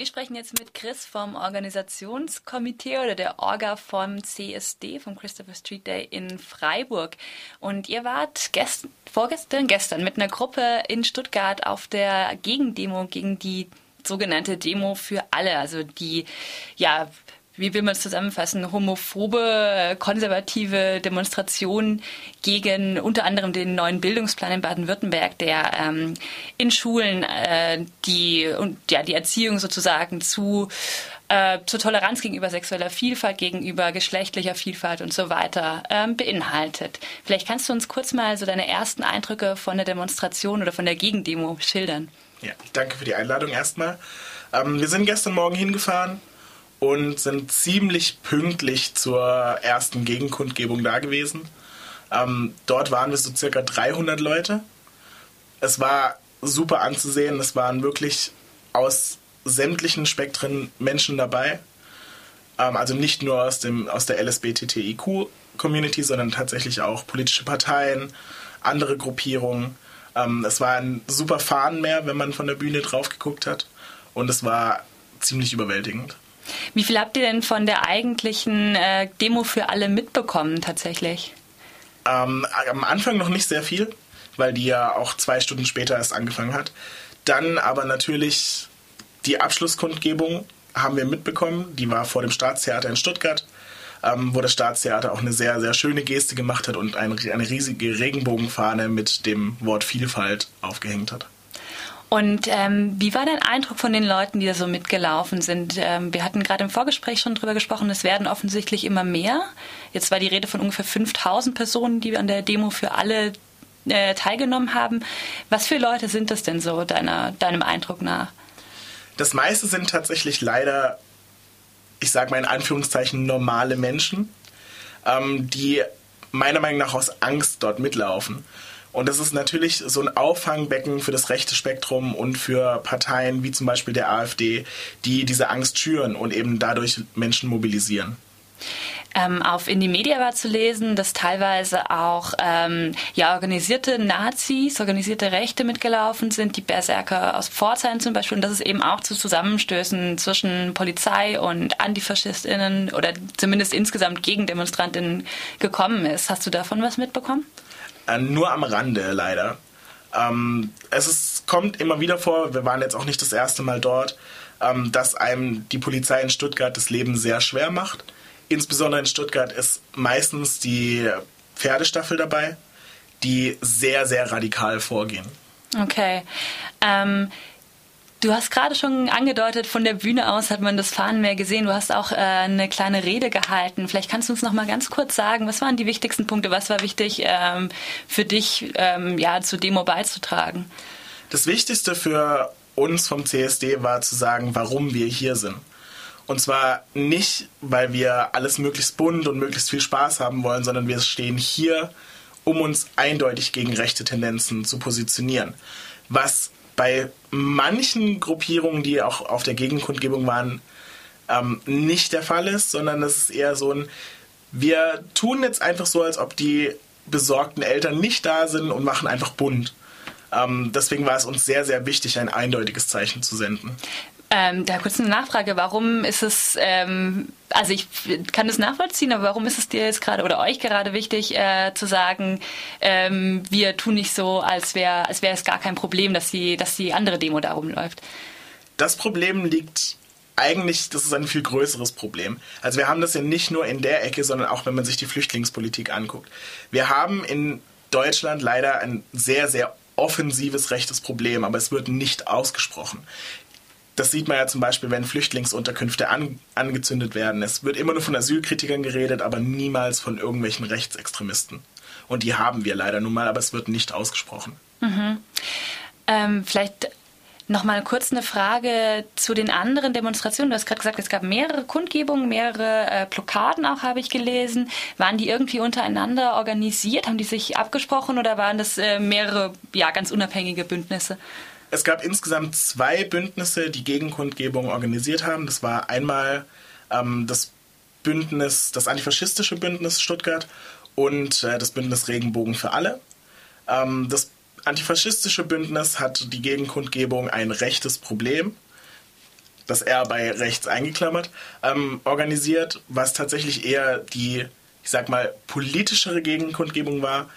Wir sprechen jetzt mit Chris vom Organisationskomitee oder der Orga vom CSD, vom Christopher Street Day in Freiburg. Und ihr wart gest vorgestern, gestern mit einer Gruppe in Stuttgart auf der Gegendemo gegen die sogenannte Demo für alle, also die ja wie will man es zusammenfassen, homophobe, konservative Demonstrationen gegen unter anderem den neuen Bildungsplan in Baden-Württemberg, der ähm, in Schulen äh, die, und, ja, die Erziehung sozusagen zu äh, zur Toleranz gegenüber sexueller Vielfalt, gegenüber geschlechtlicher Vielfalt und so weiter ähm, beinhaltet. Vielleicht kannst du uns kurz mal so deine ersten Eindrücke von der Demonstration oder von der Gegendemo schildern. Ja, danke für die Einladung erstmal. Ähm, wir sind gestern Morgen hingefahren und sind ziemlich pünktlich zur ersten Gegenkundgebung da gewesen. Ähm, dort waren wir so circa 300 Leute. Es war super anzusehen. Es waren wirklich aus sämtlichen Spektren Menschen dabei. Ähm, also nicht nur aus, dem, aus der LSBTTIQ-Community, sondern tatsächlich auch politische Parteien, andere Gruppierungen. Ähm, es war ein super Fahnenmeer, wenn man von der Bühne drauf geguckt hat. Und es war ziemlich überwältigend. Wie viel habt ihr denn von der eigentlichen äh, Demo für alle mitbekommen tatsächlich? Ähm, am Anfang noch nicht sehr viel, weil die ja auch zwei Stunden später erst angefangen hat. Dann aber natürlich die Abschlusskundgebung haben wir mitbekommen. Die war vor dem Staatstheater in Stuttgart, ähm, wo das Staatstheater auch eine sehr, sehr schöne Geste gemacht hat und eine, eine riesige Regenbogenfahne mit dem Wort Vielfalt aufgehängt hat. Und ähm, wie war dein Eindruck von den Leuten, die da so mitgelaufen sind? Ähm, wir hatten gerade im Vorgespräch schon drüber gesprochen, es werden offensichtlich immer mehr. Jetzt war die Rede von ungefähr 5000 Personen, die an der Demo für alle äh, teilgenommen haben. Was für Leute sind das denn so, deiner, deinem Eindruck nach? Das meiste sind tatsächlich leider, ich sage mal in Anführungszeichen, normale Menschen, ähm, die meiner Meinung nach aus Angst dort mitlaufen. Und das ist natürlich so ein Auffangbecken für das rechte Spektrum und für Parteien wie zum Beispiel der AfD, die diese Angst schüren und eben dadurch Menschen mobilisieren. Ähm, auf Indie Media war zu lesen, dass teilweise auch ähm, ja, organisierte Nazis, organisierte Rechte mitgelaufen sind, die Berserker aus Pforzheim zum Beispiel, und dass es eben auch zu Zusammenstößen zwischen Polizei und AntifaschistInnen oder zumindest insgesamt Gegendemonstrantinnen gekommen ist. Hast du davon was mitbekommen? Äh, nur am Rande leider. Ähm, es ist, kommt immer wieder vor, wir waren jetzt auch nicht das erste Mal dort, ähm, dass einem die Polizei in Stuttgart das Leben sehr schwer macht. Insbesondere in Stuttgart ist meistens die Pferdestaffel dabei, die sehr, sehr radikal vorgehen. Okay. Ähm, Du hast gerade schon angedeutet, von der Bühne aus hat man das Fahnenmeer gesehen. Du hast auch äh, eine kleine Rede gehalten. Vielleicht kannst du uns noch mal ganz kurz sagen, was waren die wichtigsten Punkte? Was war wichtig ähm, für dich, ähm, ja, zur Demo beizutragen? Das Wichtigste für uns vom CSD war zu sagen, warum wir hier sind. Und zwar nicht, weil wir alles möglichst bunt und möglichst viel Spaß haben wollen, sondern wir stehen hier, um uns eindeutig gegen rechte Tendenzen zu positionieren. Was bei manchen Gruppierungen, die auch auf der Gegenkundgebung waren, ähm, nicht der Fall ist, sondern es ist eher so ein, wir tun jetzt einfach so, als ob die besorgten Eltern nicht da sind und machen einfach bunt. Ähm, deswegen war es uns sehr, sehr wichtig, ein eindeutiges Zeichen zu senden. Ähm, da kurz eine Nachfrage. Warum ist es, ähm, also ich kann das nachvollziehen, aber warum ist es dir jetzt gerade oder euch gerade wichtig äh, zu sagen, ähm, wir tun nicht so, als wäre als wäre es gar kein Problem, dass die, dass die andere Demo da rumläuft? Das Problem liegt eigentlich, das ist ein viel größeres Problem. Also wir haben das ja nicht nur in der Ecke, sondern auch wenn man sich die Flüchtlingspolitik anguckt. Wir haben in Deutschland leider ein sehr, sehr offensives rechtes Problem, aber es wird nicht ausgesprochen. Das sieht man ja zum Beispiel, wenn Flüchtlingsunterkünfte an, angezündet werden. Es wird immer nur von Asylkritikern geredet, aber niemals von irgendwelchen Rechtsextremisten. Und die haben wir leider nun mal, aber es wird nicht ausgesprochen. Mhm. Ähm, vielleicht noch mal kurz eine Frage zu den anderen Demonstrationen. Du hast gerade gesagt, es gab mehrere Kundgebungen, mehrere äh, Blockaden auch, habe ich gelesen. Waren die irgendwie untereinander organisiert? Haben die sich abgesprochen oder waren das äh, mehrere, ja, ganz unabhängige Bündnisse? Es gab insgesamt zwei Bündnisse, die Gegenkundgebung organisiert haben. Das war einmal ähm, das Bündnis, das antifaschistische Bündnis Stuttgart und äh, das Bündnis Regenbogen für alle. Ähm, das antifaschistische Bündnis hat die Gegenkundgebung ein rechtes Problem das R bei rechts eingeklammert, ähm, organisiert, was tatsächlich eher die, ich sag mal, politischere Gegenkundgebung war.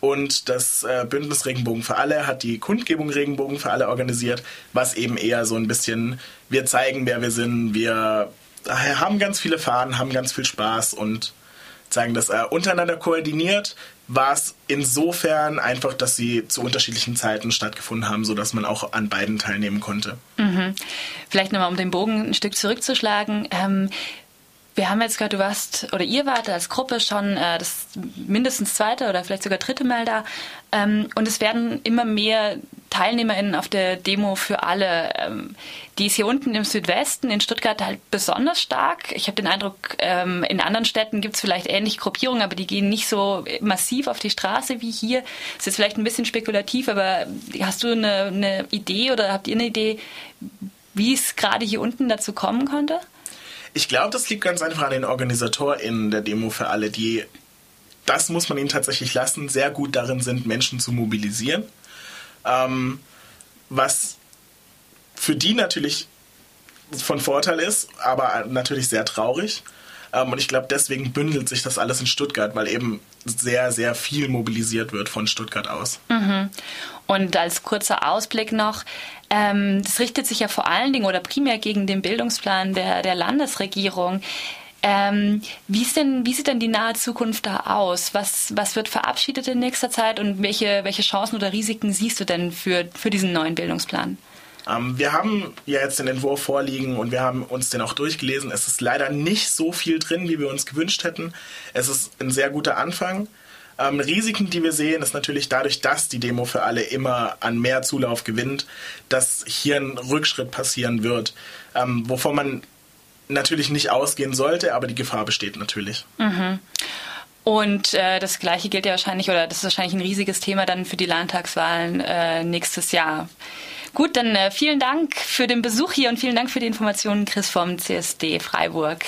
Und das äh, Bündnis Regenbogen für alle hat die Kundgebung Regenbogen für alle organisiert, was eben eher so ein bisschen, wir zeigen, wer wir sind, wir haben ganz viele Fahnen, haben ganz viel Spaß und zeigen das äh, untereinander koordiniert. War es insofern einfach, dass sie zu unterschiedlichen Zeiten stattgefunden haben, sodass man auch an beiden teilnehmen konnte. Mhm. Vielleicht nochmal, um den Bogen ein Stück zurückzuschlagen. Ähm, wir haben jetzt gehört, du warst oder ihr wart als Gruppe schon äh, das mindestens zweite oder vielleicht sogar dritte Mal da. Ähm, und es werden immer mehr TeilnehmerInnen auf der Demo für alle. Ähm, die ist hier unten im Südwesten in Stuttgart halt besonders stark. Ich habe den Eindruck, ähm, in anderen Städten gibt es vielleicht ähnliche Gruppierungen, aber die gehen nicht so massiv auf die Straße wie hier. Das ist jetzt vielleicht ein bisschen spekulativ, aber hast du eine, eine Idee oder habt ihr eine Idee, wie es gerade hier unten dazu kommen konnte? Ich glaube, das liegt ganz einfach an den OrganisatorInnen der Demo für alle, die, das muss man ihnen tatsächlich lassen, sehr gut darin sind, Menschen zu mobilisieren. Ähm, was für die natürlich von Vorteil ist, aber natürlich sehr traurig. Ähm, und ich glaube, deswegen bündelt sich das alles in Stuttgart, weil eben sehr, sehr viel mobilisiert wird von Stuttgart aus. Mhm. Und als kurzer Ausblick noch, ähm, das richtet sich ja vor allen Dingen oder primär gegen den Bildungsplan der, der Landesregierung. Ähm, wie, denn, wie sieht denn die nahe Zukunft da aus? Was, was wird verabschiedet in nächster Zeit und welche, welche Chancen oder Risiken siehst du denn für, für diesen neuen Bildungsplan? Ähm, wir haben ja jetzt den Entwurf vorliegen und wir haben uns den auch durchgelesen. Es ist leider nicht so viel drin, wie wir uns gewünscht hätten. Es ist ein sehr guter Anfang. Ähm, Risiken, die wir sehen, ist natürlich dadurch, dass die Demo für alle immer an mehr Zulauf gewinnt, dass hier ein Rückschritt passieren wird, ähm, wovon man natürlich nicht ausgehen sollte, aber die Gefahr besteht natürlich. Mhm. Und äh, das Gleiche gilt ja wahrscheinlich, oder das ist wahrscheinlich ein riesiges Thema dann für die Landtagswahlen äh, nächstes Jahr. Gut, dann äh, vielen Dank für den Besuch hier und vielen Dank für die Informationen, Chris vom CSD Freiburg.